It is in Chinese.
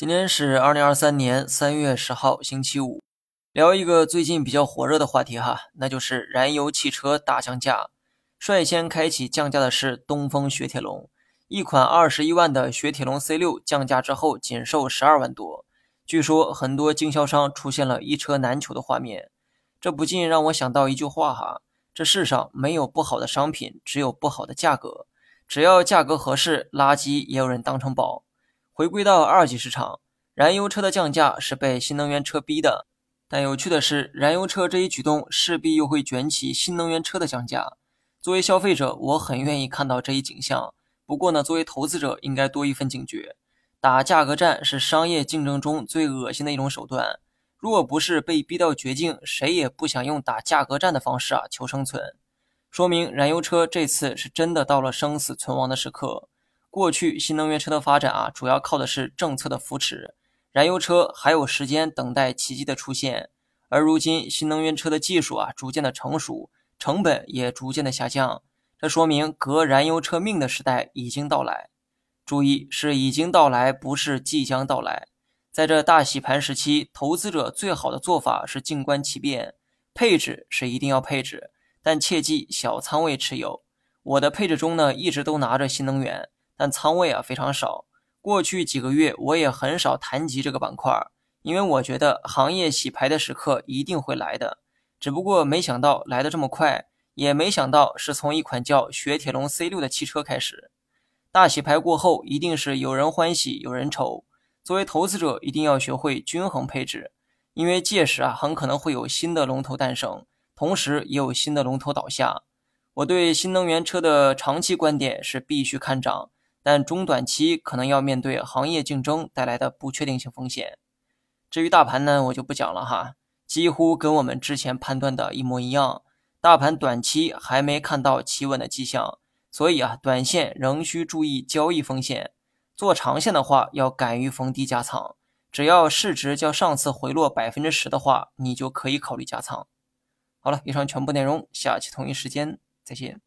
今天是二零二三年三月十号，星期五，聊一个最近比较火热的话题哈，那就是燃油汽车大降价。率先开启降价的是东风雪铁龙，一款二十一万的雪铁龙 C 六降价之后仅售十二万多，据说很多经销商出现了一车难求的画面。这不禁让我想到一句话哈：这世上没有不好的商品，只有不好的价格。只要价格合适，垃圾也有人当成宝。回归到二级市场，燃油车的降价是被新能源车逼的。但有趣的是，燃油车这一举动势必又会卷起新能源车的降价。作为消费者，我很愿意看到这一景象。不过呢，作为投资者，应该多一份警觉。打价格战是商业竞争中最恶心的一种手段。若不是被逼到绝境，谁也不想用打价格战的方式啊求生存。说明燃油车这次是真的到了生死存亡的时刻。过去新能源车的发展啊，主要靠的是政策的扶持，燃油车还有时间等待奇迹的出现。而如今新能源车的技术啊，逐渐的成熟，成本也逐渐的下降，这说明革燃油车命的时代已经到来。注意，是已经到来，不是即将到来。在这大洗盘时期，投资者最好的做法是静观其变，配置是一定要配置。但切记小仓位持有。我的配置中呢，一直都拿着新能源，但仓位啊非常少。过去几个月我也很少谈及这个板块，因为我觉得行业洗牌的时刻一定会来的。只不过没想到来的这么快，也没想到是从一款叫雪铁龙 C6 的汽车开始。大洗牌过后，一定是有人欢喜有人愁。作为投资者，一定要学会均衡配置，因为届时啊，很可能会有新的龙头诞生。同时也有新的龙头倒下。我对新能源车的长期观点是必须看涨，但中短期可能要面对行业竞争带来的不确定性风险。至于大盘呢，我就不讲了哈，几乎跟我们之前判断的一模一样。大盘短期还没看到企稳的迹象，所以啊，短线仍需注意交易风险。做长线的话，要敢于逢低加仓。只要市值较上次回落百分之十的话，你就可以考虑加仓。好了，以上全部内容，下期同一时间再见。